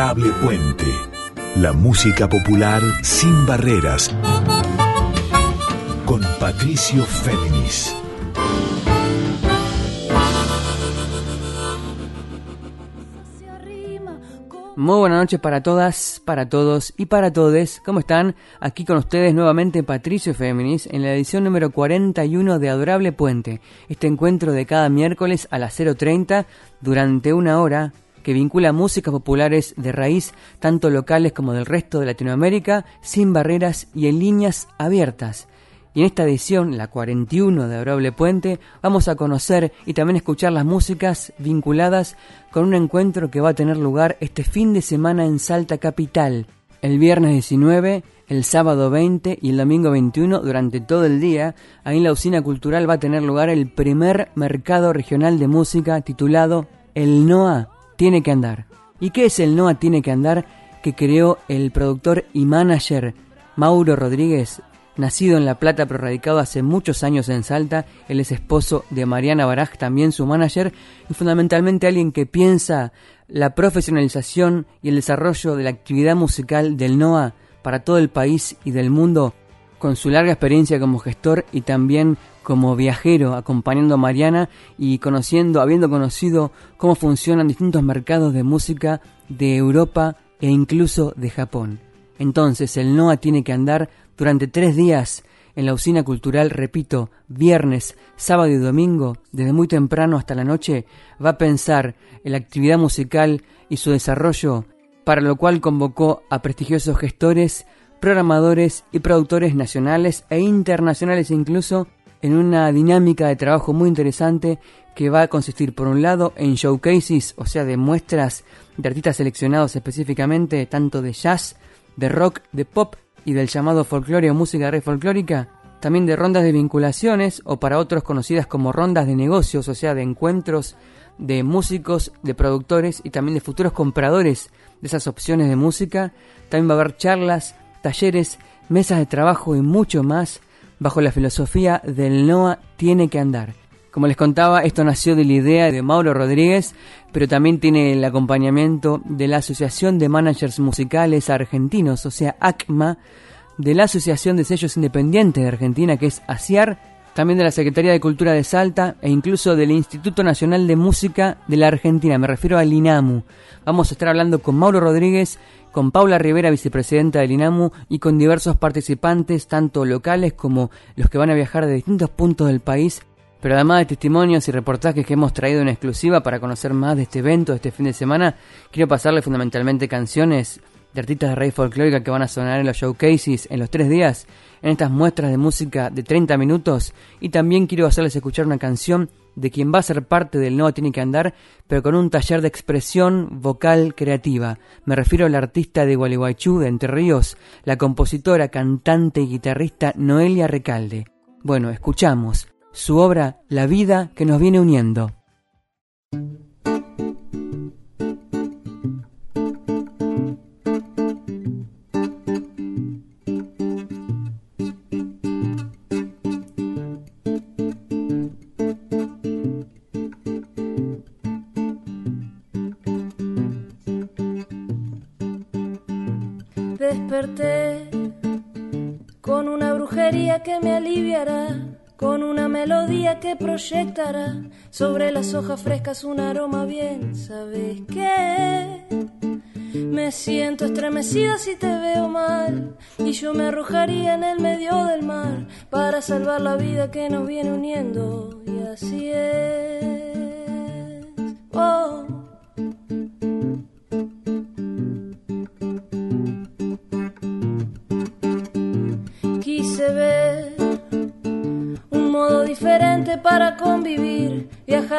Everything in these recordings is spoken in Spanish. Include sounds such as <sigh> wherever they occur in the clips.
Adorable Puente. La música popular sin barreras. Con Patricio Féminis. Muy buenas noches para todas, para todos y para todes. ¿Cómo están? Aquí con ustedes nuevamente Patricio Féminis en la edición número 41 de Adorable Puente. Este encuentro de cada miércoles a las 0.30 durante una hora que vincula músicas populares de raíz, tanto locales como del resto de Latinoamérica, sin barreras y en líneas abiertas. Y en esta edición, la 41 de Adorable Puente, vamos a conocer y también escuchar las músicas vinculadas con un encuentro que va a tener lugar este fin de semana en Salta Capital, el viernes 19, el sábado 20 y el domingo 21 durante todo el día. Ahí en la usina cultural va a tener lugar el primer mercado regional de música titulado El NOA tiene que andar. ¿Y qué es el NOA tiene que andar que creó el productor y manager Mauro Rodríguez Nacido en La Plata pero radicado hace muchos años en Salta, él es esposo de Mariana Baraj, también su manager, y fundamentalmente alguien que piensa la profesionalización y el desarrollo de la actividad musical del NOA para todo el país y del mundo, con su larga experiencia como gestor y también como viajero acompañando a Mariana y conociendo, habiendo conocido cómo funcionan distintos mercados de música de Europa e incluso de Japón. Entonces el NOA tiene que andar durante tres días en la usina cultural, repito, viernes, sábado y domingo, desde muy temprano hasta la noche, va a pensar en la actividad musical y su desarrollo, para lo cual convocó a prestigiosos gestores, programadores y productores nacionales e internacionales incluso en una dinámica de trabajo muy interesante que va a consistir por un lado en showcases, o sea, de muestras de artistas seleccionados específicamente tanto de jazz, de rock, de pop y del llamado folclore o música re folclórica, también de rondas de vinculaciones o para otros conocidas como rondas de negocios, o sea, de encuentros de músicos, de productores y también de futuros compradores de esas opciones de música. También va a haber charlas, talleres, mesas de trabajo y mucho más bajo la filosofía del NOA tiene que andar. Como les contaba, esto nació de la idea de Mauro Rodríguez, pero también tiene el acompañamiento de la Asociación de Managers Musicales Argentinos, o sea, ACMA, de la Asociación de Sellos Independientes de Argentina, que es ASIAR, también de la Secretaría de Cultura de Salta e incluso del Instituto Nacional de Música de la Argentina, me refiero al INAMU. Vamos a estar hablando con Mauro Rodríguez, con Paula Rivera, vicepresidenta del INAMU, y con diversos participantes, tanto locales como los que van a viajar de distintos puntos del país. Pero además de testimonios y reportajes que hemos traído en exclusiva para conocer más de este evento, de este fin de semana, quiero pasarle fundamentalmente canciones de artistas de raíz folclórica que van a sonar en los showcases en los tres días, en estas muestras de música de 30 minutos, y también quiero hacerles escuchar una canción de quien va a ser parte del No Tiene que Andar, pero con un taller de expresión vocal creativa. Me refiero al artista de Gualeguaychú, de Entre Ríos, la compositora, cantante y guitarrista Noelia Recalde. Bueno, escuchamos su obra La vida que nos viene uniendo. Con una brujería que me aliviará con una melodía que proyectará sobre las hojas frescas un aroma bien, ¿sabes qué? Me siento estremecida si te veo mal y yo me arrojaría en el medio del mar para salvar la vida que nos viene uniendo y así es.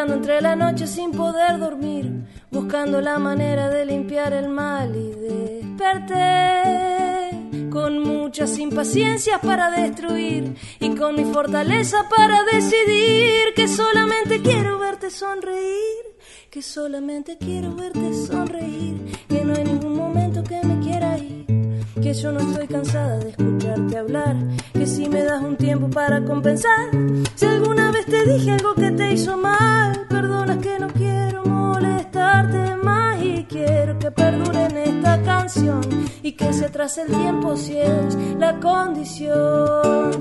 Entre la noche sin poder dormir, buscando la manera de limpiar el mal y desperté con muchas impaciencias para destruir y con mi fortaleza para decidir que solamente quiero verte sonreír, que solamente quiero verte sonreír, que no hay ningún que yo no estoy cansada de escucharte hablar, que si me das un tiempo para compensar, si alguna vez te dije algo que te hizo mal, perdona que no quiero molestarte más y quiero que perduren se trace el tiempo si es la condición.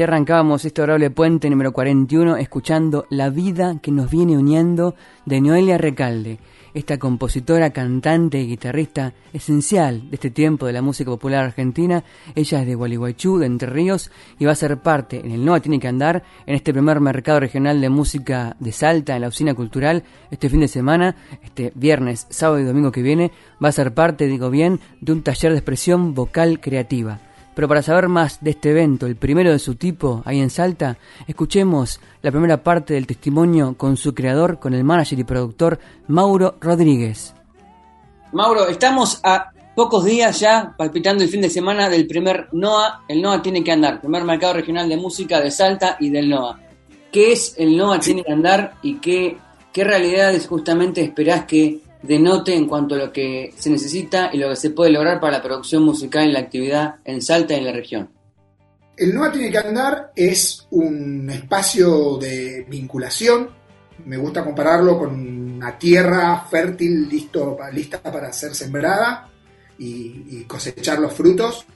Así arrancábamos este orable puente número 41 escuchando La vida que nos viene uniendo de Noelia Recalde, esta compositora, cantante y guitarrista esencial de este tiempo de la música popular argentina. Ella es de Gualeguaychú, de Entre Ríos, y va a ser parte en el NOA Tiene que Andar, en este primer mercado regional de música de Salta, en la Usina Cultural, este fin de semana, este viernes, sábado y domingo que viene, va a ser parte, digo bien, de un taller de expresión vocal creativa. Pero para saber más de este evento, el primero de su tipo, ahí en Salta, escuchemos la primera parte del testimonio con su creador, con el manager y productor Mauro Rodríguez. Mauro, estamos a pocos días ya palpitando el fin de semana del primer NOA. El NOA tiene que andar, primer mercado regional de música de Salta y del NOA. ¿Qué es el NOA tiene que andar y qué, qué realidades justamente esperás que denote en cuanto a lo que se necesita y lo que se puede lograr para la producción musical en la actividad en Salta y en la región. El NOA tiene que andar es un espacio de vinculación. Me gusta compararlo con una tierra fértil listo, lista para ser sembrada y, y cosechar los frutos.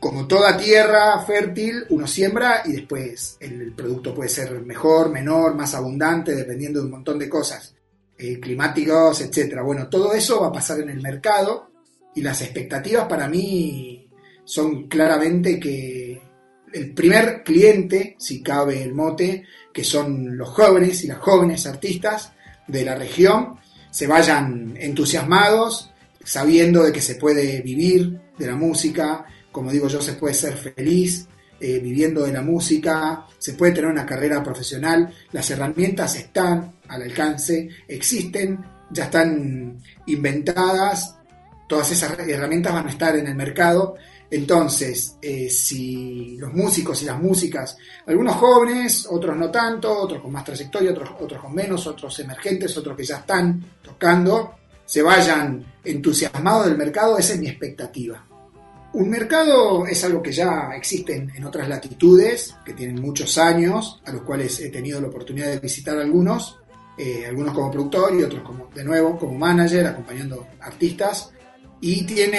Como toda tierra fértil, uno siembra y después el producto puede ser mejor, menor, más abundante, dependiendo de un montón de cosas. Eh, climáticos, etcétera. Bueno, todo eso va a pasar en el mercado y las expectativas para mí son claramente que el primer cliente, si cabe el mote, que son los jóvenes y las jóvenes artistas de la región, se vayan entusiasmados, sabiendo de que se puede vivir de la música, como digo yo, se puede ser feliz eh, viviendo de la música, se puede tener una carrera profesional, las herramientas están, al alcance, existen, ya están inventadas, todas esas herramientas van a estar en el mercado. Entonces, eh, si los músicos y las músicas, algunos jóvenes, otros no tanto, otros con más trayectoria, otros, otros con menos, otros emergentes, otros que ya están tocando, se vayan entusiasmados del mercado, esa es mi expectativa. Un mercado es algo que ya existe en, otras latitudes, que tienen muchos años, a los cuales he tenido la oportunidad de visitar algunos, eh, algunos como productor y otros como, de nuevo, como manager, acompañando artistas, y tiene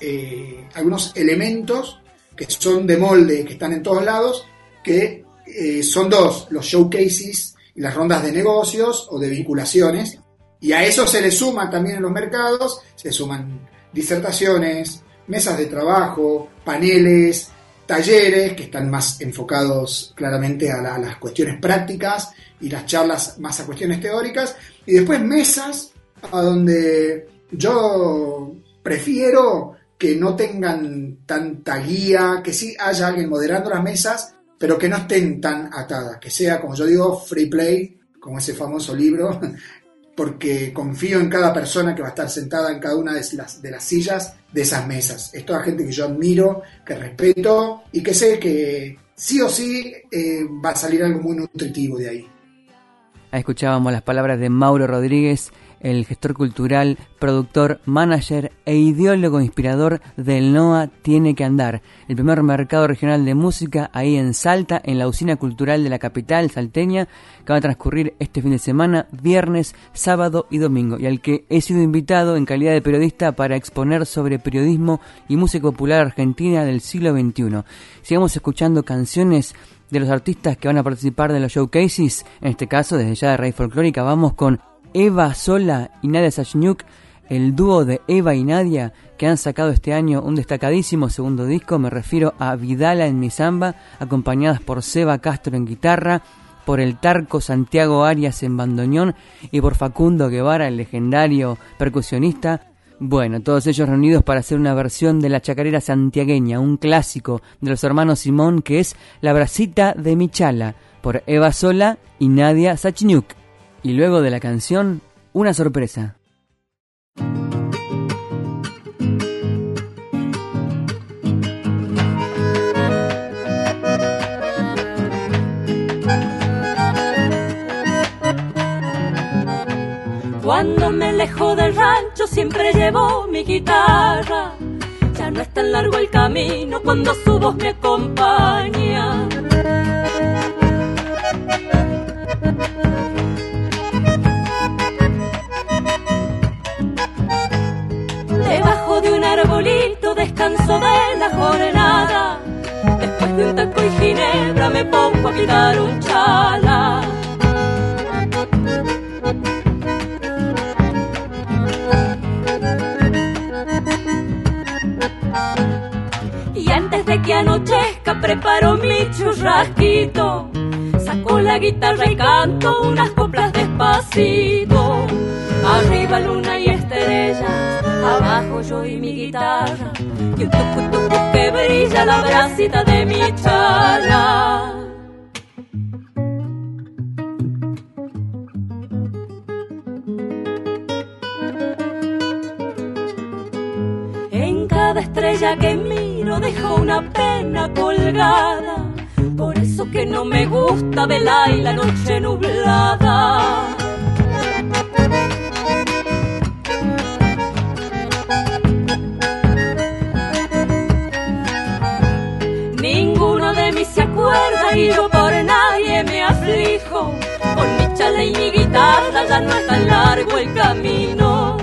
eh, algunos elementos que son de molde, que están en todos lados, que eh, son dos, los showcases y las rondas de negocios o de vinculaciones, y a eso se le suman también en los mercados, se suman disertaciones, mesas de trabajo, paneles, talleres que están más enfocados claramente a, las cuestiones prácticas y las charlas más a cuestiones teóricas, y después mesas a donde yo prefiero que no tengan tanta guía, que sí haya alguien moderando las mesas, pero que no estén tan atadas, que sea, como yo digo, free play, como ese famoso libro, <laughs> porque confío en cada persona que va a estar sentada en cada una de las, de las sillas de esas mesas. Es toda gente que yo admiro, que respeto y que sé que sí o sí eh, va a salir algo muy nutritivo de ahí. Escuchábamos las palabras de Mauro Rodríguez el gestor cultural, productor, manager e ideólogo inspirador del NOA Tiene que Andar, el primer mercado regional de música ahí en Salta, en la usina cultural de la capital salteña, que va a transcurrir este fin de semana, viernes, sábado y domingo, y al que he sido invitado en calidad de periodista para exponer sobre periodismo y música popular argentina del siglo XXI. Sigamos escuchando canciones de los artistas que van a participar de los showcases, en este caso desde ya de Raíz Folclórica, vamos con Eva Sola y Nadia Sachniuk, el dúo de Eva y Nadia que han sacado este año un destacadísimo segundo disco, me refiero a Vidala en mi samba, acompañadas por Seba Castro en guitarra, por el Tarco Santiago Arias en bandoneón y por Facundo Guevara, el legendario percusionista. Bueno, todos ellos reunidos para hacer una versión de la chacarera santiagueña, un clásico de los hermanos Simón que es La Bracita de Michala, por Eva Sola y Nadia Sachniuk. Y luego de la canción, una sorpresa. Cuando me alejo del rancho siempre llevo mi guitarra. Ya no es tan largo el camino cuando su voz me acompaña. Arbolito descanso de la jornada. Después de un taco y ginebra me pongo a picar un chala. Y antes de que anochezca preparo mi churrasquito. Saco la guitarra y canto unas coplas despacito. Arriba luna y estrellas abajo yo y mi guitarra, y un tucu tucu que brilla la bracita de mi chala. En cada estrella que miro dejo una pena colgada, por eso que no me gusta velar y la noche nublada. Y yo por nadie me aflijo. Con mi chala y mi guitarra ya no es tan largo el camino.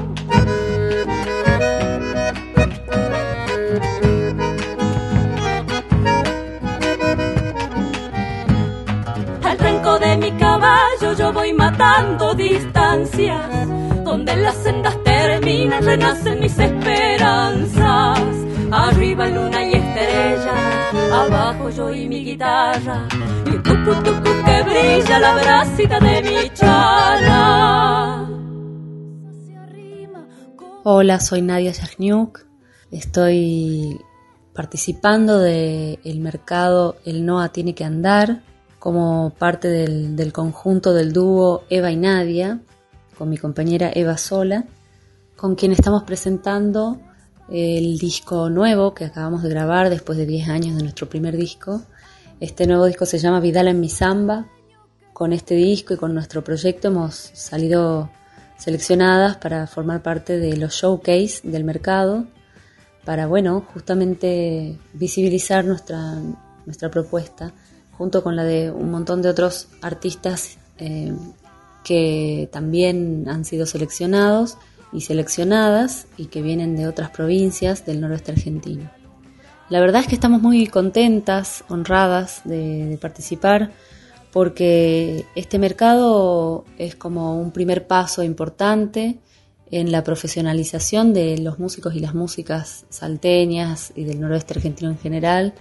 Al tranco de mi caballo yo voy matando distancias. Donde las sendas terminan renacen mis esperanzas. Arriba luna y abajo yo y mi guitarra, y que brilla la bracita de mi chala. Hola, soy Nadia Yagniuk, estoy participando del el mercado El NOA Tiene que Andar como parte del conjunto del dúo Eva y Nadia, con mi compañera Eva Sola, con quien estamos presentando el disco nuevo que acabamos de grabar después de 10 años de nuestro primer disco. Este nuevo disco se llama Vidal en mi samba. Con este disco y con nuestro proyecto hemos salido seleccionadas para formar parte de los showcase del mercado, para, bueno, justamente visibilizar nuestra, nuestra propuesta, junto con la de un montón de otros artistas eh, que también han sido seleccionados y seleccionadas y que vienen de otras provincias del noroeste argentino. La verdad es que estamos muy contentas, honradas de, participar porque este mercado es como un primer paso importante en la profesionalización de los músicos y las músicas salteñas y del noroeste argentino en general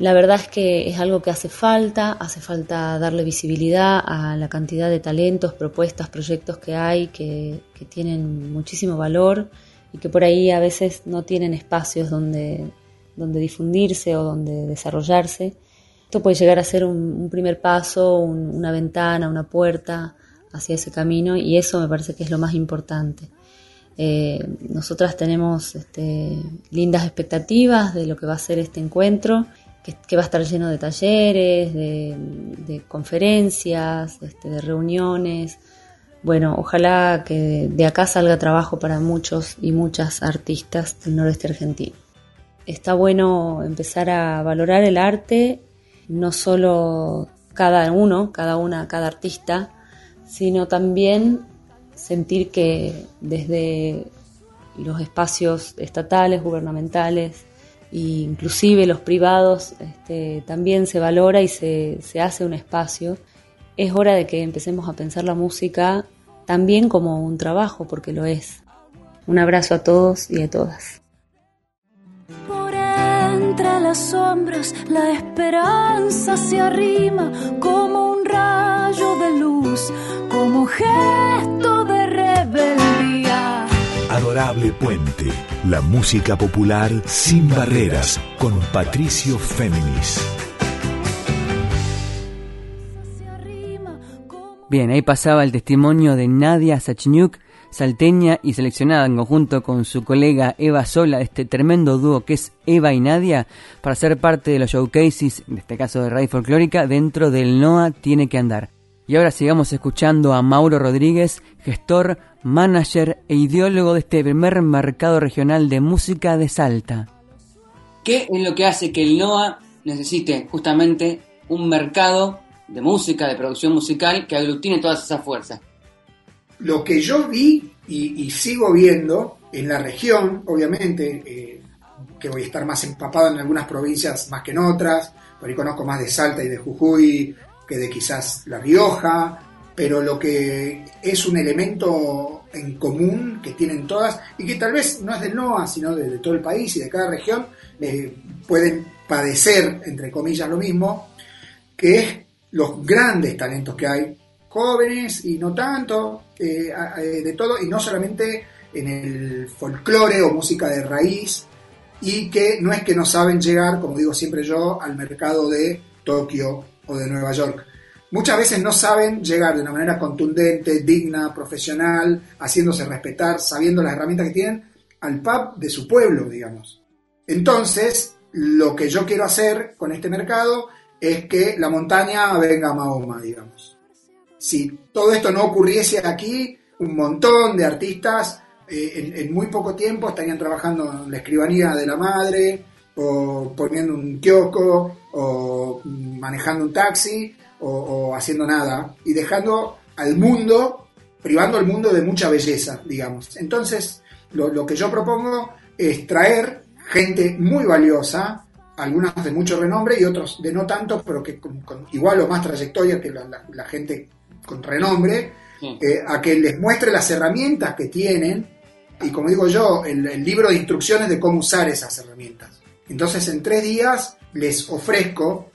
la verdad es que es algo que hace falta, hace falta darle visibilidad a la cantidad de talentos, propuestas, proyectos que hay que, tienen muchísimo valor y que por ahí a veces no tienen espacios donde, donde difundirse o donde desarrollarse. Esto puede llegar a ser un, primer paso, una ventana, una puerta hacia ese camino y eso me parece que es lo más importante. Eh, nosotras tenemos este, lindas expectativas de lo que va a ser este encuentro, que, va a estar lleno de talleres, de, conferencias, este, de reuniones. Bueno, ojalá que de acá salga trabajo para muchos y muchas artistas del noroeste argentino. Está bueno empezar a valorar el arte, no solo cada uno, cada una, cada artista, sino también sentir que desde los espacios estatales, gubernamentales e inclusive los privados este, también se valora y se, se hace un espacio. Es hora de que empecemos a pensar la música también como un trabajo, porque lo es. Un abrazo a todos y a todas. Por entre las sombras la esperanza se arrima como un rayo de luz, como gesto Adorable Puente, la música popular sin barreras, con Patricio Féminis. Bien, ahí pasaba el testimonio de Nadia Sachniuk, salteña y seleccionada en conjunto con su colega Eva Sola, este tremendo dúo que es Eva y Nadia, para ser parte de los showcases, en este caso de Radio Folclórica, dentro del NOA Tiene que Andar. Y ahora sigamos escuchando a Mauro Rodríguez, gestor, manager e ideólogo de este primer mercado regional de música de Salta. ¿Qué es lo que hace que el NOA necesite justamente un mercado de música, de producción musical, que aglutine todas esas fuerzas? Lo que yo vi y, sigo viendo en la región, obviamente, eh, que voy a estar más empapado en algunas provincias más que en otras, por ahí conozco más de Salta y de Jujuy, que de quizás La Rioja, pero lo que es un elemento en común que tienen todas y que tal vez no es del NOA, sino de, todo el país y de cada región, eh, pueden padecer, entre comillas, lo mismo, que es los grandes talentos que hay, jóvenes y no tanto, eh, eh, de todo, y no solamente en el folclore o música de raíz, y que no es que no saben llegar, como digo siempre yo, al mercado de Tokio o de Nueva York. Muchas veces no saben llegar de una manera contundente, digna, profesional, haciéndose respetar, sabiendo las herramientas que tienen, al pub de su pueblo, digamos. Entonces, lo que yo quiero hacer con este mercado es que la montaña venga a Mahoma, digamos. Si todo esto no ocurriese aquí, un montón de artistas eh, en, muy poco tiempo estarían trabajando en la escribanía de la madre, o poniendo un kiosco, o manejando un taxi, o, haciendo nada, y dejando al mundo, privando al mundo de mucha belleza, digamos. Entonces, lo, que yo propongo es traer gente muy valiosa, algunas de mucho renombre y otros de no tanto, pero que con, igual o más trayectoria que la, gente con renombre, eh, a que les muestre las herramientas que tienen y como digo yo, el, libro de instrucciones de cómo usar esas herramientas. Entonces en tres días les ofrezco,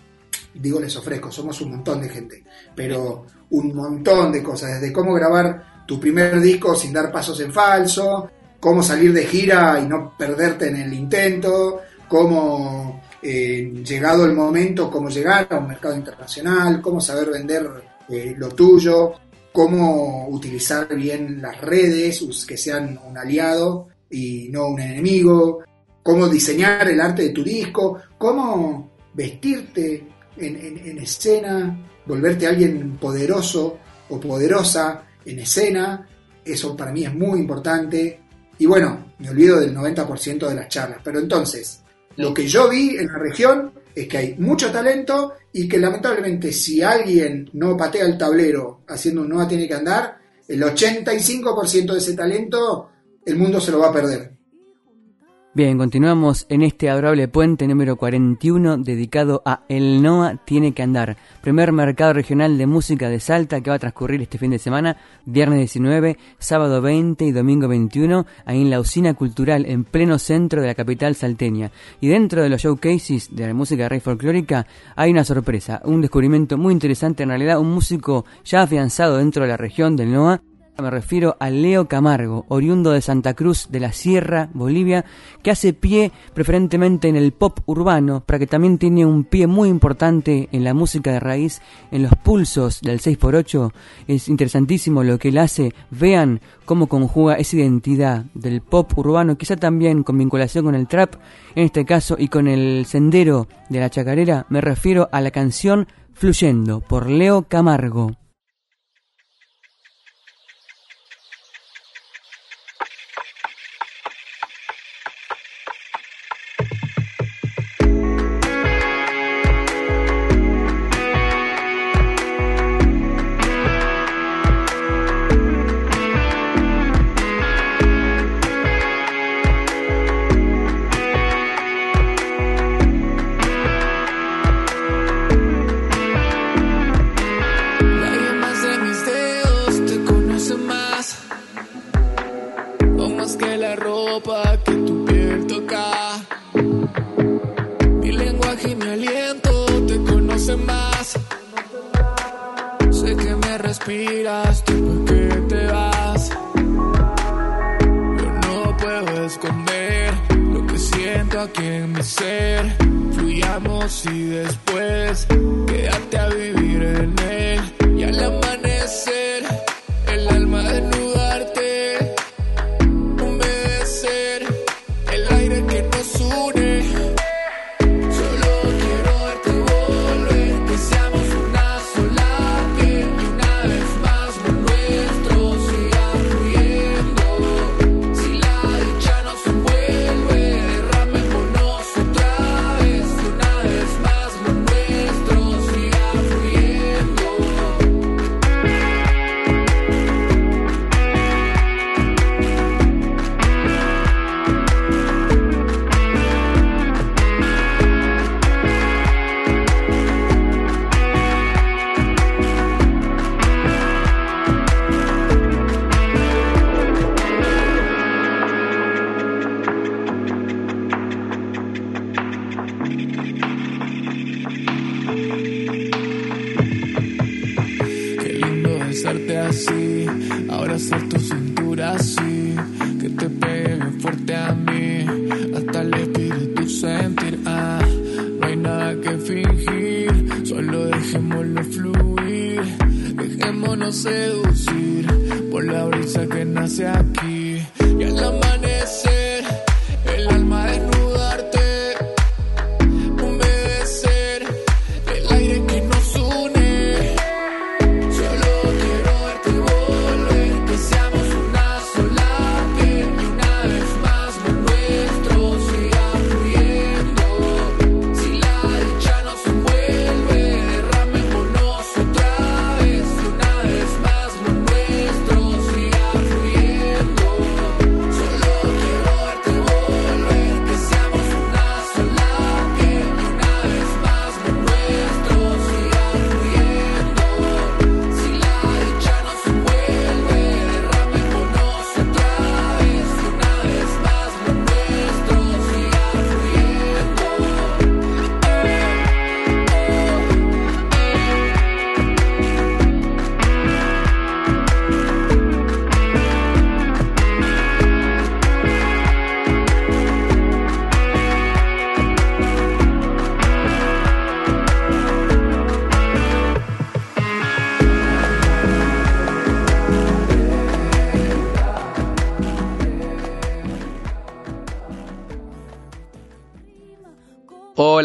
digo les ofrezco, somos un montón de gente, pero un montón de cosas, desde cómo grabar tu primer disco sin dar pasos en falso, cómo salir de gira y no perderte en el intento, cómo eh, llegado el momento, cómo llegar a un mercado internacional, cómo saber vender eh, lo tuyo, cómo utilizar bien las redes, que sean un aliado y no un enemigo, cómo diseñar el arte de tu disco, cómo vestirte en, escena, volverte alguien poderoso o poderosa en escena, eso para mí es muy importante. Y bueno, me olvido del 90% de las charlas, pero entonces, lo que yo vi en la región es que hay mucho talento y que lamentablemente si alguien no patea el tablero haciendo un no tiene que andar, el 85% de ese talento el mundo se lo va a perder. Bien, continuamos en este adorable puente número 41 dedicado a El NOA Tiene que Andar, primer mercado regional de música de Salta que va a transcurrir este fin de semana, viernes 19, sábado 20 y domingo 21, ahí en la usina cultural en pleno centro de la capital salteña. Y dentro de los showcases de la música rey folclórica hay una sorpresa, un descubrimiento muy interesante, en realidad un músico ya afianzado dentro de la región del NOA, Me refiero a Leo Camargo, oriundo de Santa Cruz de la Sierra, Bolivia, que hace pie preferentemente en el pop urbano, pero que también tiene un pie muy importante en la música de raíz, en los pulsos del 6x8. Es interesantísimo lo que él hace. Vean cómo conjuga esa identidad del pop urbano, quizá también con vinculación con el trap, en este caso, y con el sendero de la chacarera. Me refiero a la canción Fluyendo por Leo Camargo. y después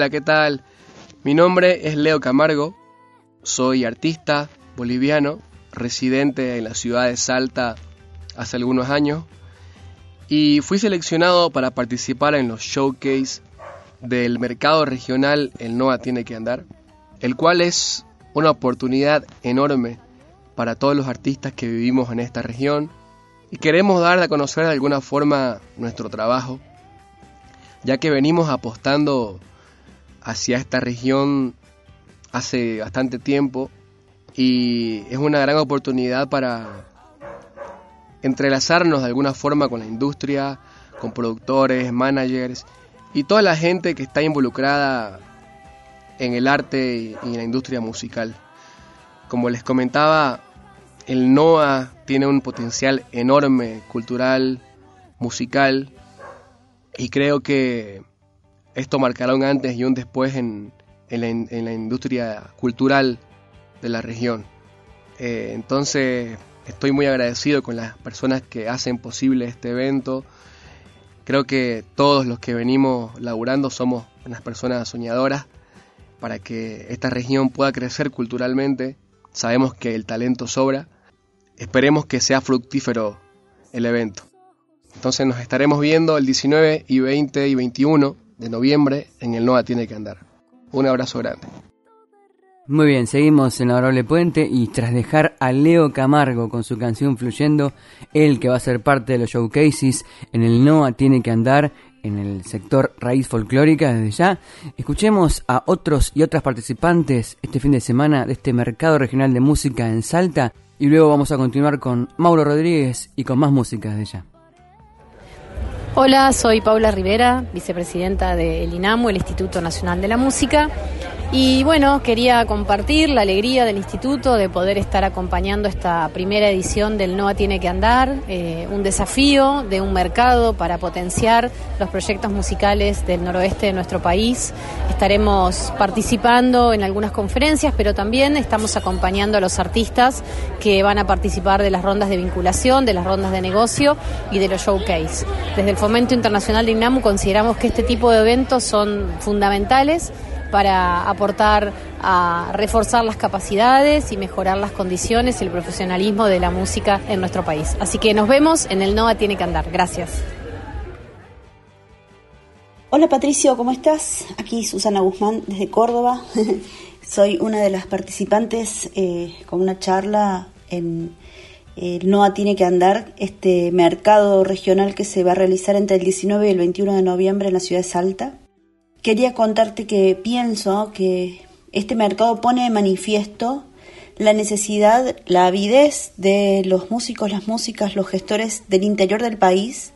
Hola, ¿qué tal? Mi nombre es Leo Camargo, soy artista boliviano, residente en la ciudad de Salta hace algunos años. Y fui seleccionado para participar en los showcase del mercado regional El NOA Tiene que Andar, el cual es una oportunidad enorme para todos los artistas que vivimos en esta región. Y queremos dar a conocer de alguna forma nuestro trabajo, ya que venimos apostando hacia esta región hace bastante tiempo y es una gran oportunidad para entrelazarnos de alguna forma con la industria, con productores, managers y toda la gente que está involucrada en el arte y en la industria musical. Como les comentaba, el NOA tiene un potencial enorme cultural, musical, y creo que esto marcará un antes y un después en, la, industria cultural de la región. Eh, entonces estoy muy agradecido con las personas que hacen posible este evento. Creo que todos los que venimos laburando somos unas personas soñadoras para que esta región pueda crecer culturalmente. Sabemos que el talento sobra. Esperemos que sea fructífero el evento. Entonces nos estaremos viendo el 19 y 20 y 21 de noviembre en el NOA Tiene que Andar. Un abrazo grande. Muy bien, seguimos en Adorable Puente y tras dejar a Leo Camargo con su canción Fluyendo, él que va a ser parte de los showcases en el NOA Tiene que Andar en el sector raíz folclórica desde ya, escuchemos a otros y otras participantes este fin de semana de este mercado regional de música en Salta y luego vamos a continuar con Mauro Rodríguez y con más música desde ya. Hola, soy Paula Rivera, vicepresidenta del INAMU, el Instituto Nacional de la Música. Y bueno, quería compartir la alegría del instituto de poder estar acompañando esta primera edición del NOA Tiene que Andar, eh, un desafío de un mercado para potenciar los proyectos musicales del noroeste de nuestro país. Estaremos participando en algunas conferencias, pero también estamos acompañando a los artistas que van a participar de las rondas de vinculación, de las rondas de negocio y de los showcase. Desde el Fomento Internacional de INAMU consideramos que este tipo de eventos son fundamentales para aportar a reforzar las capacidades y mejorar las condiciones y el profesionalismo de la música en nuestro país. Así que nos vemos en el NOA Tiene que Andar. Gracias. Hola Patricio, ¿cómo estás? Aquí Susana Guzmán desde Córdoba. <laughs> Soy una de las participantes eh, con una charla en el NOA Tiene que Andar, este mercado regional que se va a realizar entre el 19 y el 21 de noviembre en la ciudad de Salta quería contarte que pienso que este mercado pone de manifiesto la necesidad, la avidez de los músicos, las músicas, los gestores del interior del país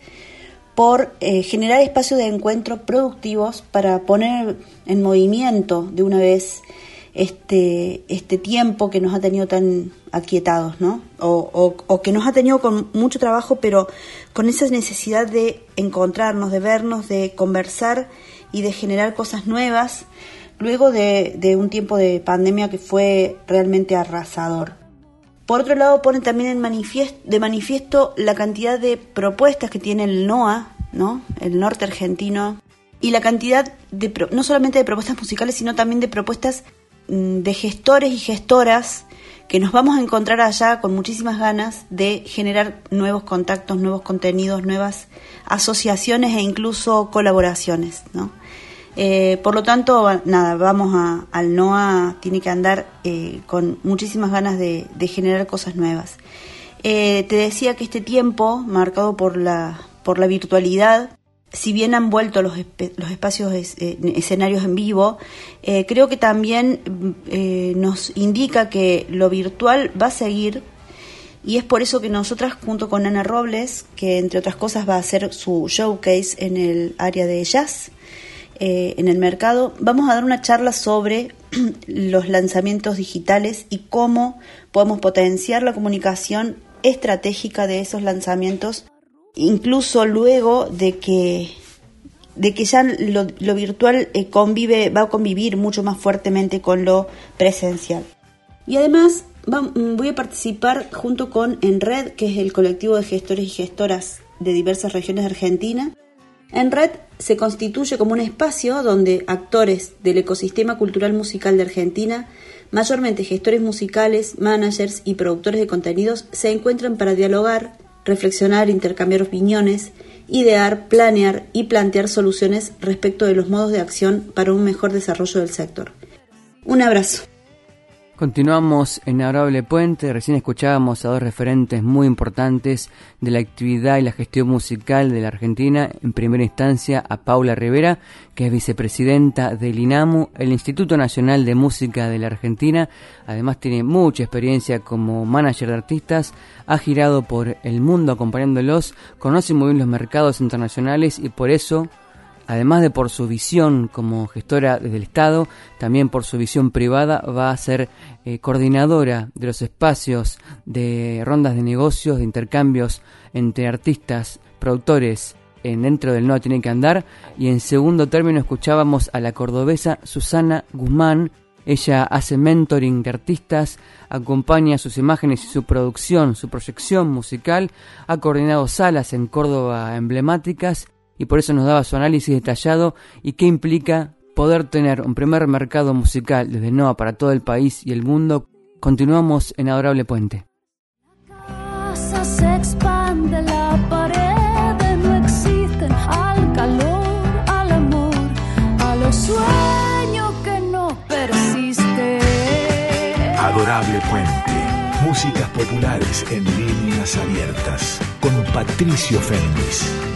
por eh, generar espacios de encuentro productivos para poner en movimiento de una vez este, este tiempo que nos ha tenido tan aquietados, ¿no? O, o, que nos ha tenido con mucho trabajo, pero con esa necesidad de encontrarnos, de vernos, de conversar y de generar cosas nuevas luego de, un tiempo de pandemia que fue realmente arrasador. Por otro lado, pone también en manifiesto, de manifiesto la cantidad de propuestas que tiene el NOA, ¿no? el norte argentino, y la cantidad de, no solamente de propuestas musicales, sino también de propuestas mm, de gestores y gestoras que nos vamos a encontrar allá con muchísimas ganas de generar nuevos contactos, nuevos contenidos, nuevas asociaciones e incluso colaboraciones. ¿no? Eh, por lo tanto, nada, vamos a, al NOA, tiene que andar eh, con muchísimas ganas de, generar cosas nuevas. Eh, te decía que este tiempo, marcado por la, por la virtualidad, si bien han vuelto los, los espacios escenarios en vivo, creo que también nos indica que lo virtual va a seguir y es por eso que nosotras, junto con Ana Robles, que entre otras cosas va a hacer su showcase en el área de jazz, eh, en el mercado, vamos a dar una charla sobre <clears throat> los lanzamientos digitales y cómo podemos potenciar la comunicación estratégica de esos lanzamientos, incluso luego de que de que ya lo, virtual eh, convive, va a convivir mucho más fuertemente con lo presencial. Y además voy a participar junto con Enred, que es el colectivo de gestores y gestoras de diversas regiones de Argentina, en Red se constituye como un espacio donde actores del ecosistema cultural musical de Argentina, mayormente gestores musicales, managers y productores de contenidos, se encuentran para dialogar, reflexionar, intercambiar opiniones, idear, planear y plantear soluciones respecto de los modos de acción para un mejor desarrollo del sector. Un abrazo. Continuamos en Adorable Puente, recién escuchábamos a dos referentes muy importantes de la actividad y la gestión musical de la Argentina, en primera instancia a Paula Rivera, que es vicepresidenta del INAMU, el Instituto Nacional de Música de la Argentina, además tiene mucha experiencia como manager de artistas, ha girado por el mundo acompañándolos, conoce muy bien los mercados internacionales y por eso además de por su visión como gestora desde el Estado, también por su visión privada, va a ser eh, coordinadora de los espacios de rondas de negocios, de intercambios entre artistas, productores, en dentro del No Tiene que Andar. Y en segundo término escuchábamos a la cordobesa Susana Guzmán. Ella hace mentoring de artistas, acompaña sus imágenes y su producción, su proyección musical, ha coordinado salas en Córdoba emblemáticas y por eso nos daba su análisis detallado y qué implica poder tener un primer mercado musical desde NOA para todo el país y el mundo. Continuamos en Adorable Puente. se expande, la pared no existen al calor, al amor, a los sueños que no persisten. Adorable Puente. Músicas populares en líneas abiertas. Con Patricio Fernández.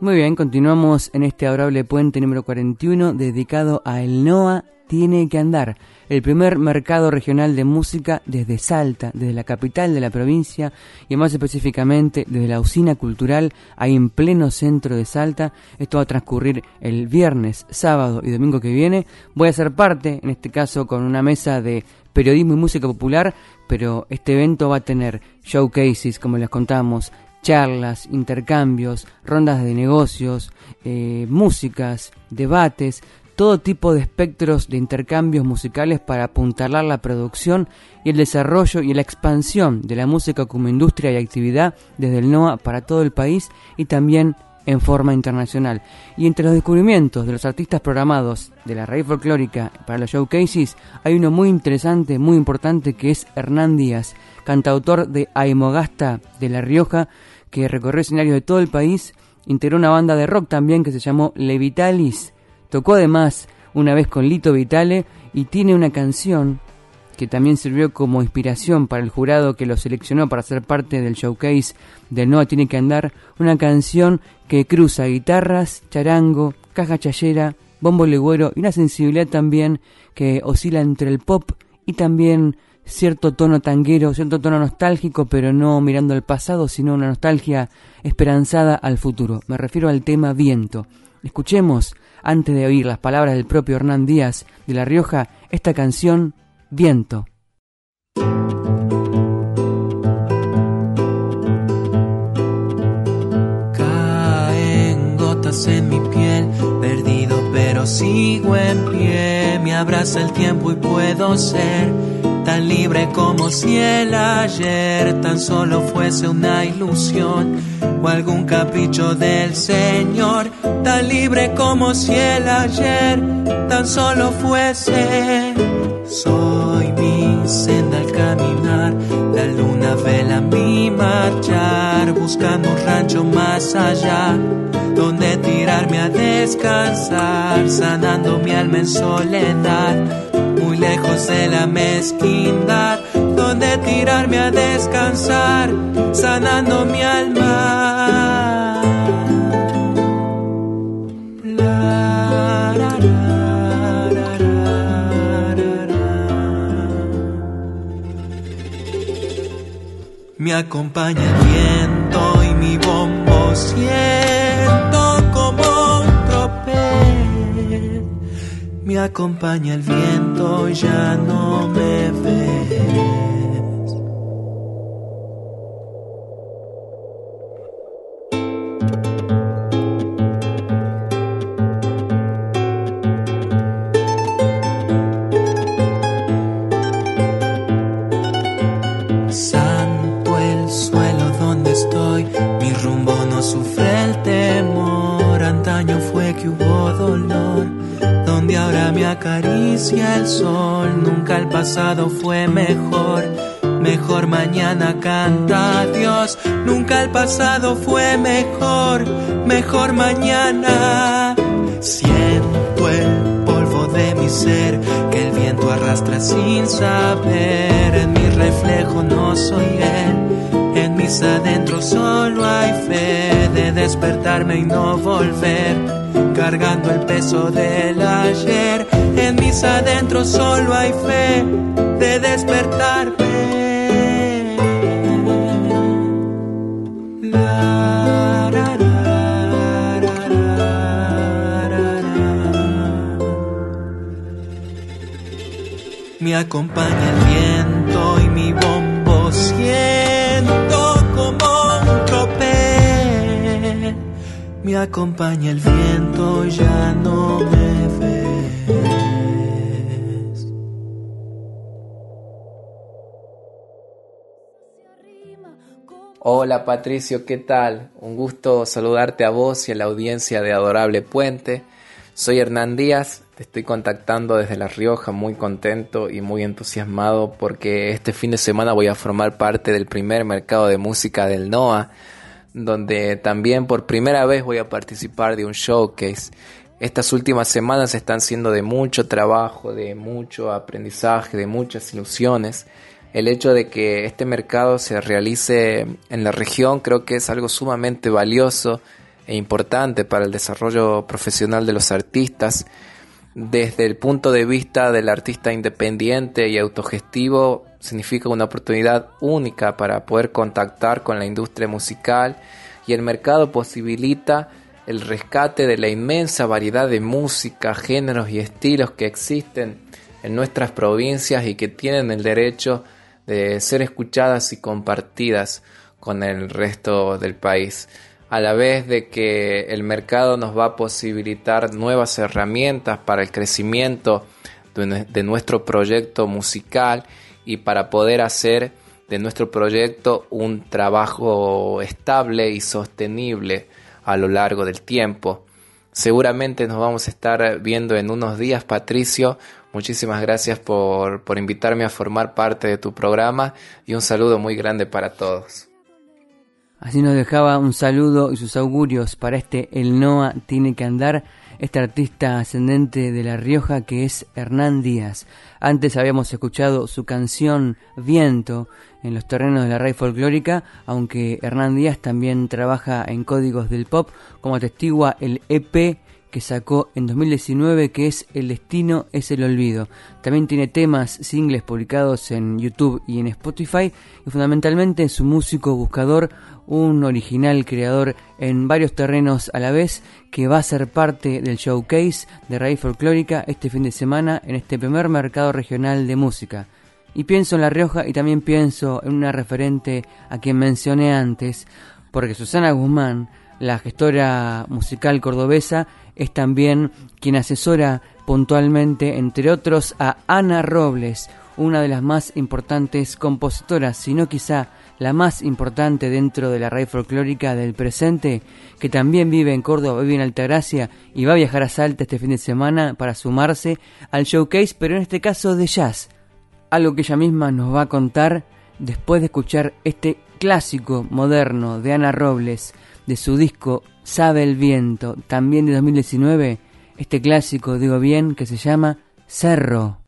Muy bien, continuamos en este adorable puente número 41 dedicado a El NOA Tiene que Andar, el primer mercado regional de música desde Salta, desde la capital de la provincia y más específicamente desde la usina cultural ahí en pleno centro de Salta. Esto va a transcurrir el viernes, sábado y domingo que viene. Voy a ser parte, en este caso con una mesa de periodismo y música popular, pero este evento va a tener showcases, como les contamos, charlas, intercambios, rondas de negocios, eh, músicas, debates, todo tipo de espectros de intercambios musicales para apuntalar la producción y el desarrollo y la expansión de la música como industria y actividad desde el NOA para todo el país y también en forma internacional. Y entre los descubrimientos de los artistas programados de la raíz folclórica para los showcases, hay uno muy interesante, muy importante, que es Hernán Díaz, cantautor de Aimogasta de La Rioja, que recorrió escenarios de todo el país, integró una banda de rock también que se llamó Levitalis, tocó además una vez con Lito Vitale y tiene una canción que también sirvió como inspiración para el jurado que lo seleccionó para ser parte del showcase del No Tiene que Andar, una canción que cruza guitarras, charango, caja chayera, bombo legüero y una sensibilidad también que oscila entre el pop y también cierto tono tanguero, cierto tono nostálgico, pero no mirando al pasado, sino una nostalgia esperanzada al futuro. Me refiero al tema viento. Escuchemos, antes de oír las palabras del propio Hernán Díaz de La Rioja, esta canción, Viento. Caen gotas en mi piel, pero sigo en pie, me abraza el tiempo y puedo ser tan libre como si el ayer tan solo fuese una ilusión o algún capricho del Señor, tan libre como si el ayer tan solo fuese. Soy mi senda al caminar, la luna vela mi marchar, buscando un rancho más allá, donde tirarme a descansar, sanando mi alma en soledad muy lejos de la mezquindad, donde tirarme a descansar, sanando mi alma. Me acompaña el acompaña el viento y ya no me ves. Santo el suelo donde estoy, mi rumbo no sufre el temor, antaño fue que hubo dolor donde ahora me acaricia el sol. Nunca el pasado fue mejor, mejor mañana canta Dios. Nunca el pasado fue mejor, mejor mañana. Siento el polvo de mi ser que el viento arrastra sin saber. En mi reflejo no soy él. En mis adentros solo hay fe despertarme y no volver, cargando el peso del ayer. En mis adentros solo hay fe de despertarme. Me acompaña el viento y mi bomba Me acompaña el viento ya no me ves. Hola Patricio, ¿qué tal? Un gusto saludarte a vos y a la audiencia de Adorable Puente. Soy Hernán Díaz, te estoy contactando desde La Rioja, muy contento y muy entusiasmado porque este fin de semana voy a formar parte del primer mercado de música del NOA, donde también por primera vez voy a participar de un showcase. Estas últimas semanas están siendo de mucho trabajo, de mucho aprendizaje, de muchas ilusiones. El hecho de que este mercado se realice en la región creo que es algo sumamente valioso e importante para el desarrollo profesional de los artistas. Desde el punto de vista del artista independiente y autogestivo, significa una oportunidad única para poder contactar con la industria musical y el mercado posibilita el rescate de la inmensa variedad de música, géneros y estilos que existen en nuestras provincias y que tienen el derecho de ser escuchadas y compartidas con el resto del país a la vez de que el mercado nos va a posibilitar nuevas herramientas para el crecimiento de nuestro proyecto musical y para poder hacer de nuestro proyecto un trabajo estable y sostenible a lo largo del tiempo. Seguramente nos vamos a estar viendo en unos días, Patricio. Muchísimas gracias por, por invitarme a formar parte de tu programa y un saludo muy grande para todos. Así nos dejaba un saludo y sus augurios para este El Noa tiene que andar, este artista ascendente de La Rioja que es Hernán Díaz. Antes habíamos escuchado su canción Viento en los terrenos de la raíz folclórica, aunque Hernán Díaz también trabaja en códigos del pop, como atestigua el EP que sacó en 2019 que es El destino es el olvido. También tiene temas, singles publicados en YouTube y en Spotify y fundamentalmente su músico buscador un original creador en varios terrenos a la vez que va a ser parte del showcase de Raíz Folclórica este fin de semana en este primer mercado regional de música. Y pienso en La Rioja y también pienso en una referente a quien mencioné antes, porque Susana Guzmán, la gestora musical cordobesa, es también quien asesora puntualmente, entre otros, a Ana Robles, una de las más importantes compositoras, si no quizá la más importante dentro de la raíz folclórica del presente, que también vive en Córdoba, vive en Altagracia y va a viajar a Salta este fin de semana para sumarse al showcase, pero en este caso de jazz. Algo que ella misma nos va a contar después de escuchar este clásico moderno de Ana Robles, de su disco Sabe el Viento, también de 2019, este clásico, digo bien, que se llama Cerro.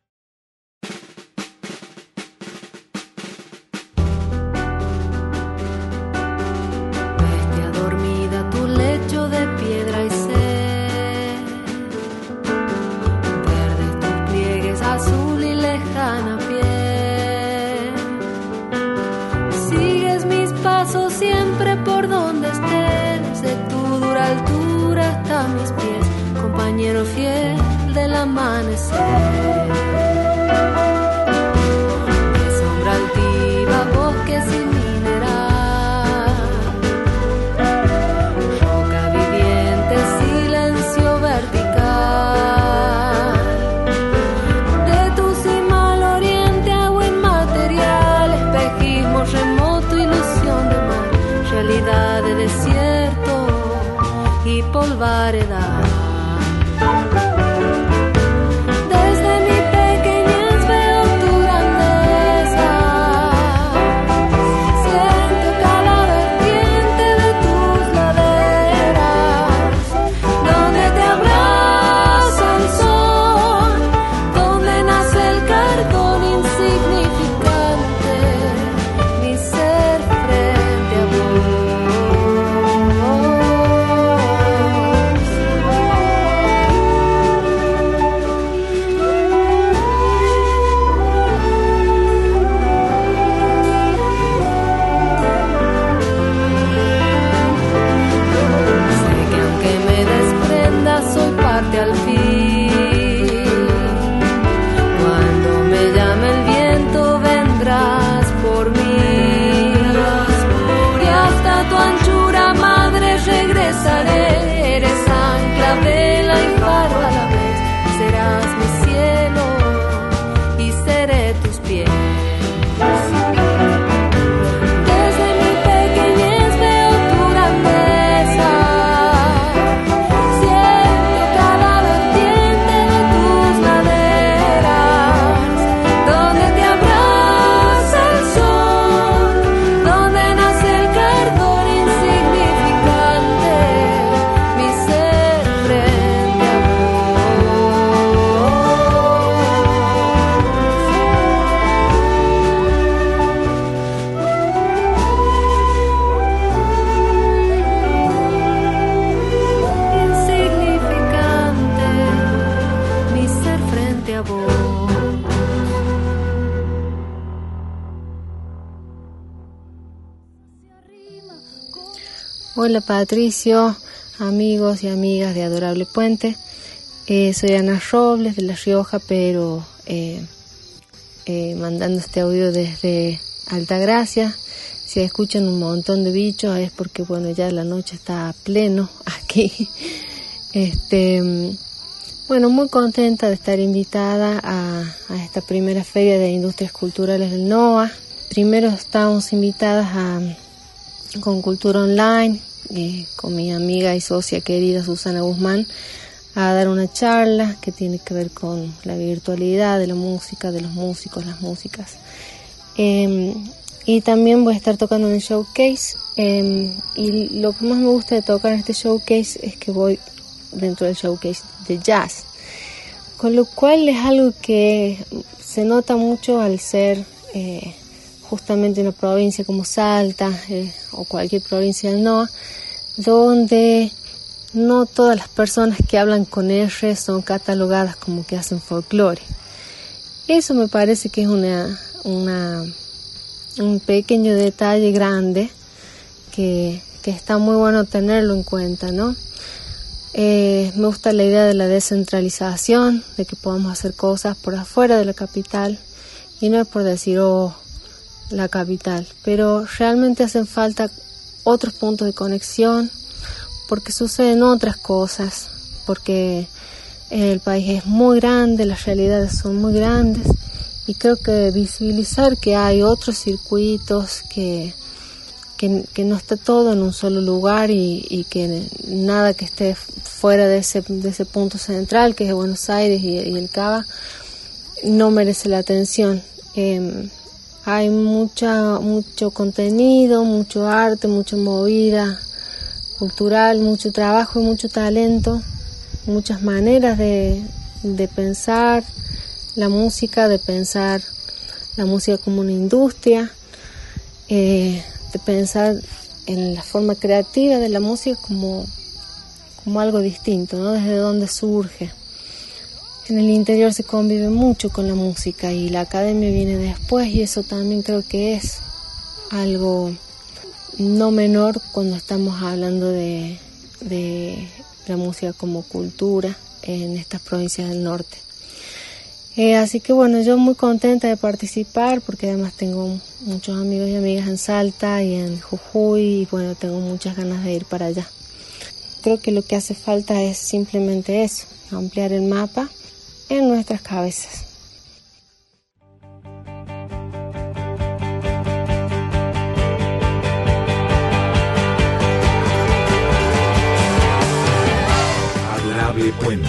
Hola Patricio, amigos y amigas de Adorable Puente. Eh, soy Ana Robles de La Rioja, pero eh, eh, mandando este audio desde Altagracia. Si escuchan un montón de bichos es porque bueno ya la noche está a pleno aquí. <laughs> Este bueno, muy contenta de estar invitada a, esta primera feria de industrias culturales del NOA. Primero estamos invitadas a con Cultura Online, eh, con mi amiga y socia querida Susana Guzmán, a dar una charla que tiene que ver con la virtualidad de la música, de los músicos, las músicas. Em, y también voy a estar tocando en el showcase. Em, y lo que más me gusta de tocar en este showcase es que voy dentro del showcase de jazz. Con lo cual es algo que se nota mucho al ser eh, justamente una provincia como Salta eh, o cualquier provincia del NOA, donde no todas las personas que hablan con R son catalogadas como que hacen folclore. Eso me parece que es una, un pequeño detalle grande que, está muy bueno tenerlo en cuenta, ¿no? Eh, me gusta la idea de la descentralización, de que podamos hacer cosas por afuera de la capital y no es por decir, oh, la capital, pero realmente hacen falta otros puntos de conexión porque suceden otras cosas, porque el país es muy grande, las realidades son muy grandes y creo que visibilizar que hay otros circuitos, que, que, no está todo en un solo lugar y, que nada que esté fuera de ese, de ese punto central que es Buenos Aires y, el Cava no merece la atención. Em, hay mucha, mucho contenido, mucho arte, mucha movida cultural, mucho trabajo y mucho talento, muchas maneras de, pensar la música, de pensar la música como una industria, eh, de pensar en la forma creativa de la música como, como algo distinto, ¿no? Desde dónde surge. En el interior se convive mucho con la música y la academia viene después y eso también creo que es algo no menor cuando estamos hablando de, la música como cultura en estas provincias del norte. Eh, así que bueno, yo muy contenta de participar porque además tengo muchos amigos y amigas en Salta y en Jujuy y bueno, tengo muchas ganas de ir para allá. Creo que lo que hace falta es simplemente eso, ampliar el mapa en nuestras cabezas. Adorable Puente.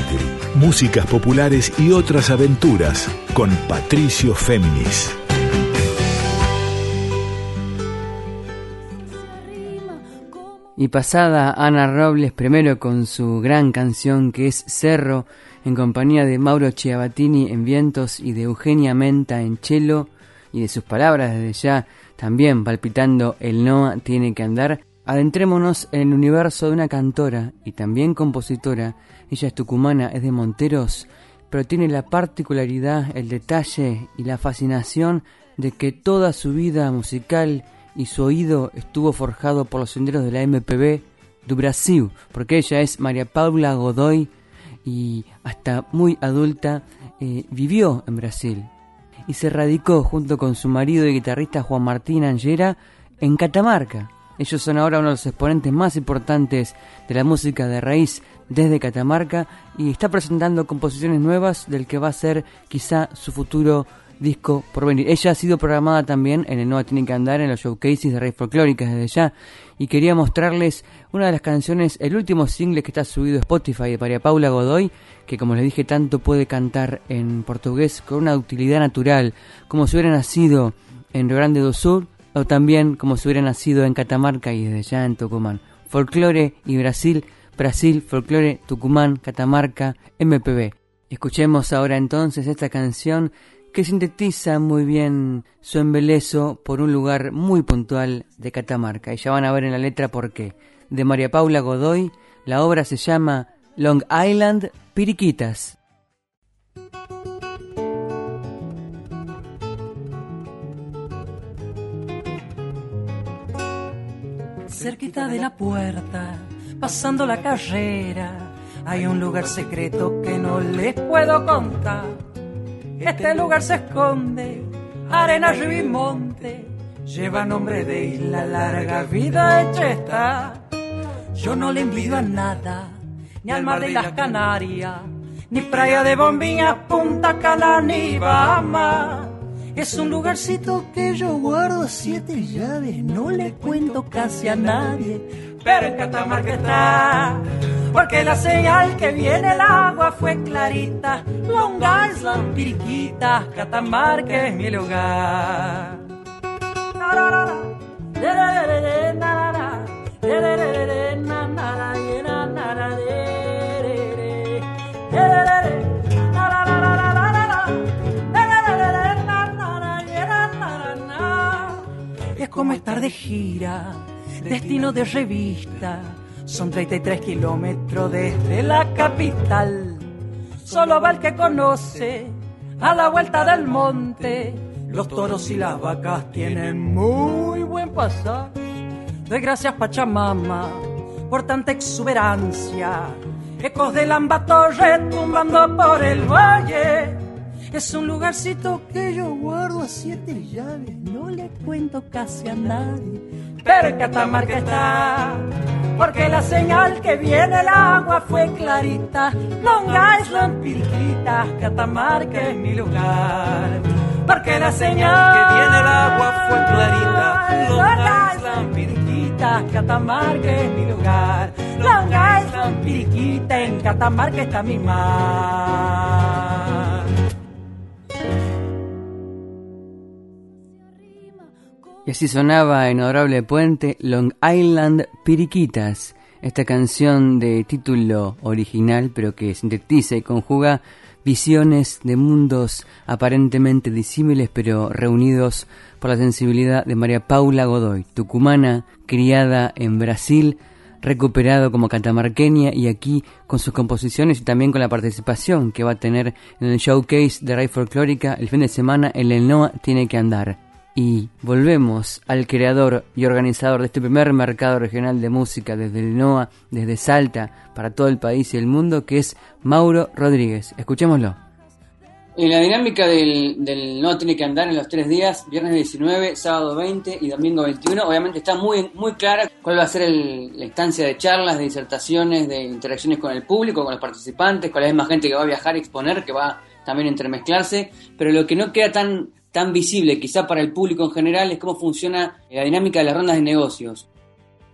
Músicas populares y otras aventuras con Patricio Féminis. Y pasada Ana Robles primero con su gran canción que es Cerro, en compañía de Mauro Chiabatini en vientos y de Eugenia Menta en cello, y de sus palabras desde ya también palpitando el Noa tiene que andar, adentrémonos en el universo de una cantora y también compositora, ella es tucumana, es de Monteros, pero tiene la particularidad, el detalle y la fascinación de que toda su vida musical y su oído estuvo forjado por los senderos de la MPB do Brasil, porque ella es María Paula Godoy, y hasta muy adulta eh, vivió en Brasil y se radicó junto con su marido y guitarrista Juan Martín Angera en Catamarca. Ellos son ahora uno de los exponentes más importantes de la música de raíz desde Catamarca y está presentando composiciones nuevas del que va a ser quizá su futuro disco por venir. Ella ha sido programada también en el Nueva Tiene que Andar en los showcases de Rey Folclóricas desde ya y quería mostrarles una de las canciones, el último single que está subido a Spotify de María Paula Godoy, que como les dije tanto puede cantar en portugués con una utilidad natural, como si hubiera nacido en Rio Grande do Sur o también como si hubiera nacido en Catamarca y desde ya en Tucumán. Folclore y Brasil, Brasil, folclore, Tucumán, Catamarca, MPB. Escuchemos ahora entonces esta canción que sintetiza muy bien su embelezo por un lugar muy puntual de Catamarca. Y ya van a ver en la letra por qué. De María Paula Godoy, la obra se llama Long Island Piriquitas. cerquita de la puerta, pasando la carrera, hay un lugar secreto que no les puedo contar. Este lugar se esconde, arena, río y monte, lleva nombre de isla, larga vida hecha está. Yo no le envidio a nada, ni al mar de las Canarias, ni playa de bombillas, Punta Cana, ni Bahamas. Es un lugarcito que yo guardo siete llaves, no le cuento casi a nadie, pero en Catamarca está. Porque la señal que viene el agua fue clarita, Long Island, Piriquita, Catamarca es mi lugar. Como estar de gira, destino de revista. Son 33 kilómetros desde la capital. Solo va el que conoce a la vuelta del monte. Los toros y las vacas tienen muy buen pasar. Doy gracias Pachamama por tanta exuberancia. Ecos del ambato retumbando por el valle. Es un lugarcito que yo guardo a siete llaves, no le cuento casi a nadie, pero en Catamarca está, porque la señal que viene el agua fue clarita, Long Island, Piriquita, Catamarca es mi lugar, porque la señal que viene el agua fue clarita, Long Island, Piriquita, Catamarca es mi lugar, Long Island, Piriquita, en Catamarca está mi mar. Y así sonaba en Adorable Puente Long Island Piriquitas, esta canción de título original pero que sintetiza y conjuga visiones de mundos aparentemente disímiles pero reunidos por la sensibilidad de María Paula Godoy, tucumana, criada en Brasil, recuperado como catamarqueña y aquí con sus composiciones y también con la participación que va a tener en el showcase de Ray Folclórica el fin de semana el NOA Tiene que Andar. Y volvemos al creador y organizador de este primer mercado regional de música desde el NOA, desde Salta, para todo el país y el mundo, que es Mauro Rodríguez. Escuchémoslo. En la dinámica del, del NOA tiene que andar en los tres días, viernes 19, sábado 20 y domingo 21. Obviamente está muy, muy clara cuál va a ser la instancia de charlas, de disertaciones, de interacciones con el público, con los participantes, con la misma gente que va a viajar y exponer, que va también a entremezclarse. Pero lo que no queda tan tan visible quizá para el público en general es cómo funciona la dinámica de las rondas de negocios.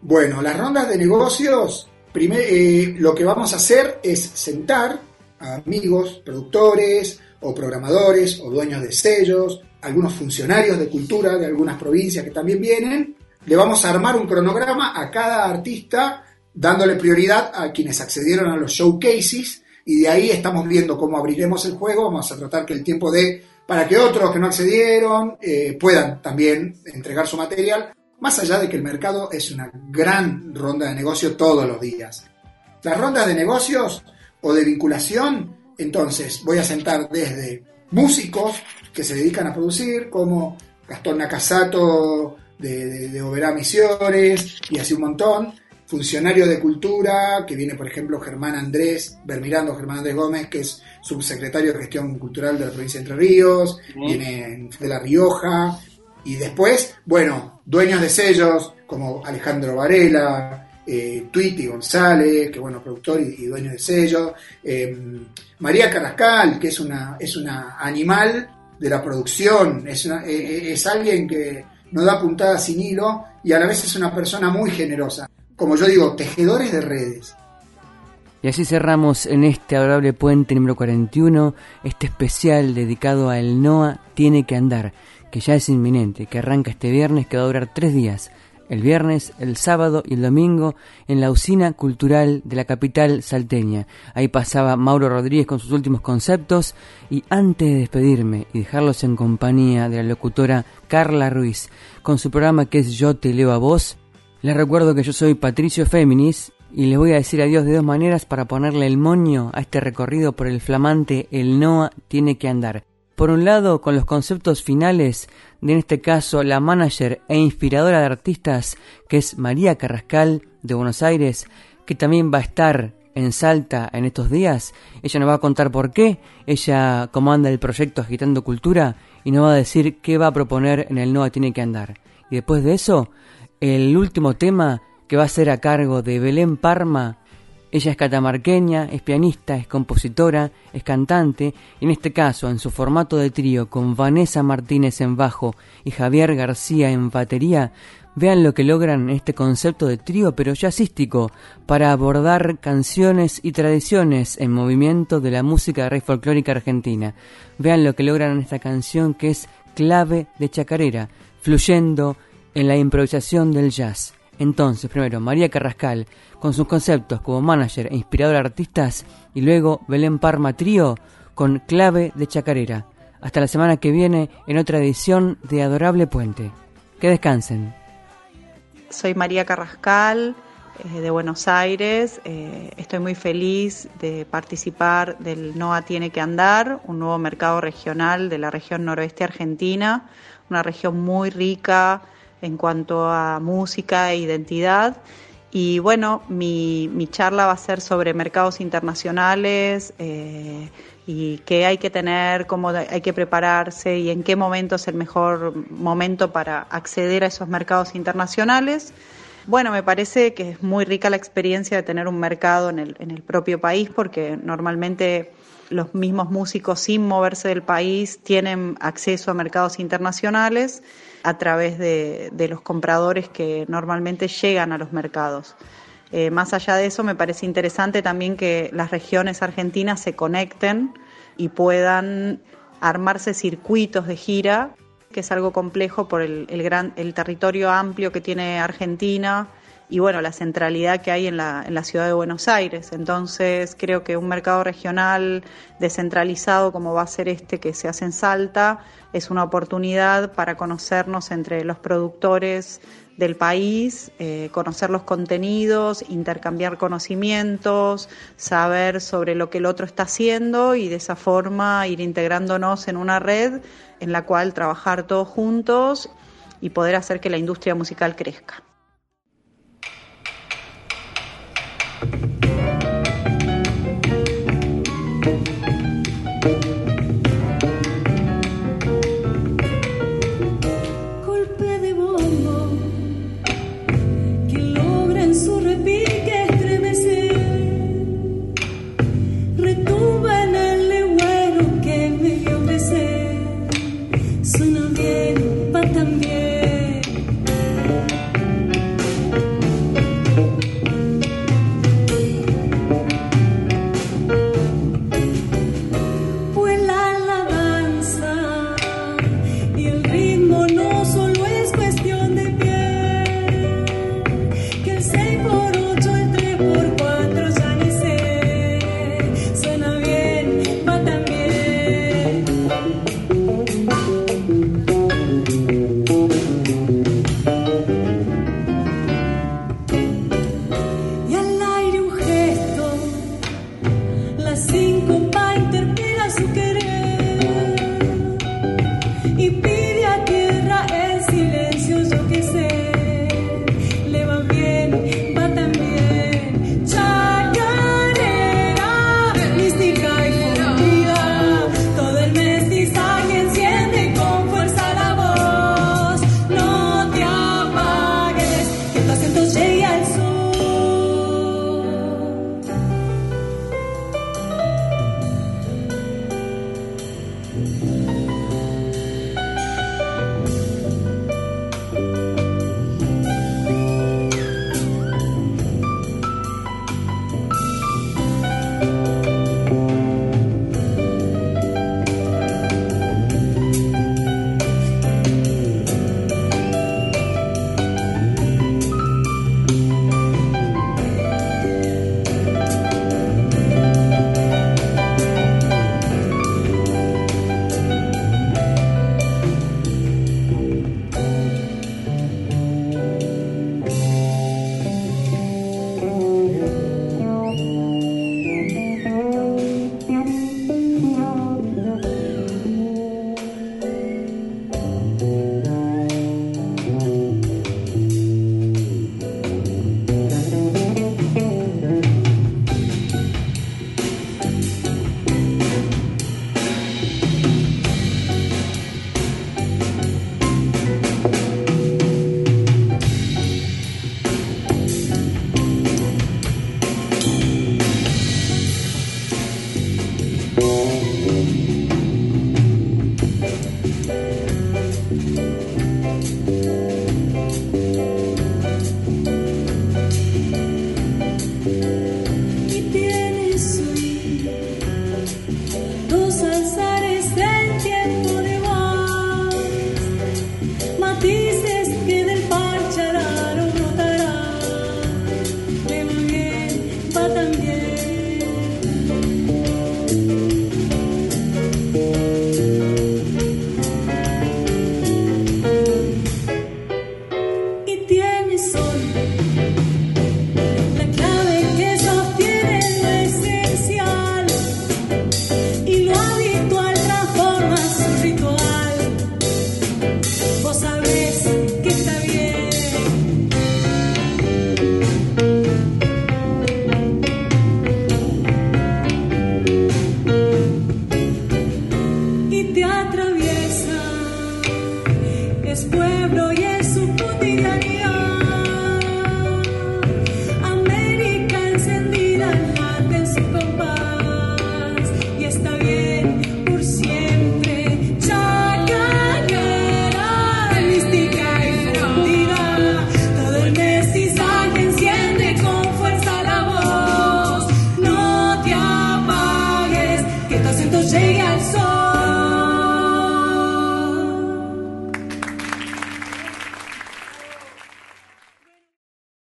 Bueno, las rondas de negocios, eh, lo que vamos a hacer es sentar a amigos, productores o programadores o dueños de sellos, algunos funcionarios de cultura de algunas provincias que también vienen, le vamos a armar un cronograma a cada artista dándole prioridad a quienes accedieron a los showcases y de ahí estamos viendo cómo abriremos el juego, vamos a tratar que el tiempo de para que otros que no accedieron eh, puedan también entregar su material, más allá de que el mercado es una gran ronda de negocio todos los días. Las rondas de negocios o de vinculación, entonces voy a sentar desde músicos que se dedican a producir, como Gastón Nakasato de, de, de Oberá Misiones y así un montón, funcionario de cultura, que viene, por ejemplo, Germán Andrés, Bermirando Germán Andrés Gómez, que es subsecretario de Gestión Cultural de la provincia de Entre Ríos, viene de La Rioja, y después, bueno, dueños de sellos como Alejandro Varela, eh, Twitty González, que bueno, productor y, dueño de sellos, em, María Carrascal, que es una, es una animal de la producción, es, e, e, es alguien que no da puntada sin hilo y a la vez es una persona muy generosa como yo digo, tejedores de redes. Y así cerramos en este adorable puente número 41, este especial dedicado a El NOA Tiene que Andar, que ya es inminente, que arranca este viernes, que va a durar tres días, el viernes, el sábado y el domingo, en la usina cultural de la capital salteña. Ahí pasaba Mauro Rodríguez con sus últimos conceptos, y antes de despedirme y dejarlos en compañía de la locutora Carla Ruiz, con su programa que es Yo te leo a vos, les recuerdo que yo soy Patricio Féminis y les voy a decir adiós de dos maneras para ponerle el moño a este recorrido por el flamante El Noa tiene que andar. Por un lado, con los conceptos finales de en este caso la manager e inspiradora de artistas que es María Carrascal de Buenos Aires, que también va a estar en Salta en estos días. Ella nos va a contar por qué. Ella comanda el proyecto Agitando Cultura y nos va a decir qué va a proponer en el NOA Tiene que Andar. Y después de eso, el último tema que va a ser a cargo de Belén Parma. Ella es catamarqueña, es pianista, es compositora, es cantante, y en este caso, en su formato de trío, con Vanessa Martínez en bajo y Javier García en batería, vean lo que logran en este concepto de trío pero jazzístico para abordar canciones y tradiciones en movimiento de la música de rey folclórica argentina. Vean lo que logran en esta canción que es clave de chacarera, fluyendo en la improvisación del jazz. Entonces, primero María Carrascal, con sus conceptos como manager e inspirador de artistas, y luego Belén Parma Trío, con clave de chacarera. Hasta la semana que viene en otra edición de Adorable Puente. Que descansen. Soy María Carrascal, eh, de Buenos Aires. Eh, estoy muy feliz de participar del NOA Tiene que Andar, un nuevo mercado regional de la región noroeste argentina, una región muy rica en cuanto a música e identidad. Y bueno, mi, mi charla va a ser sobre mercados internacionales eh, y qué hay que tener, cómo hay que prepararse y en qué momento es el mejor momento para acceder a esos mercados internacionales. Bueno, me parece que es muy rica la experiencia de tener un mercado en el, en el propio país porque normalmente los mismos músicos sin moverse del país tienen acceso a mercados internacionales a través de, los compradores que normalmente llegan a los mercados. Eh, más allá de eso, me parece interesante también que las regiones argentinas se conecten y puedan armarse circuitos de gira, que es algo complejo por el, gran, el territorio amplio que tiene Argentina y bueno, la centralidad que hay en la, en la ciudad de Buenos Aires. Entonces creo que un mercado regional descentralizado como va a ser este que se hace en Salta es una oportunidad para conocernos entre los productores del país, eh, conocer los contenidos, intercambiar conocimientos, saber sobre lo que el otro está haciendo y de esa forma ir integrándonos en una red en la cual trabajar todos juntos y poder hacer que la industria musical crezca. Thank you.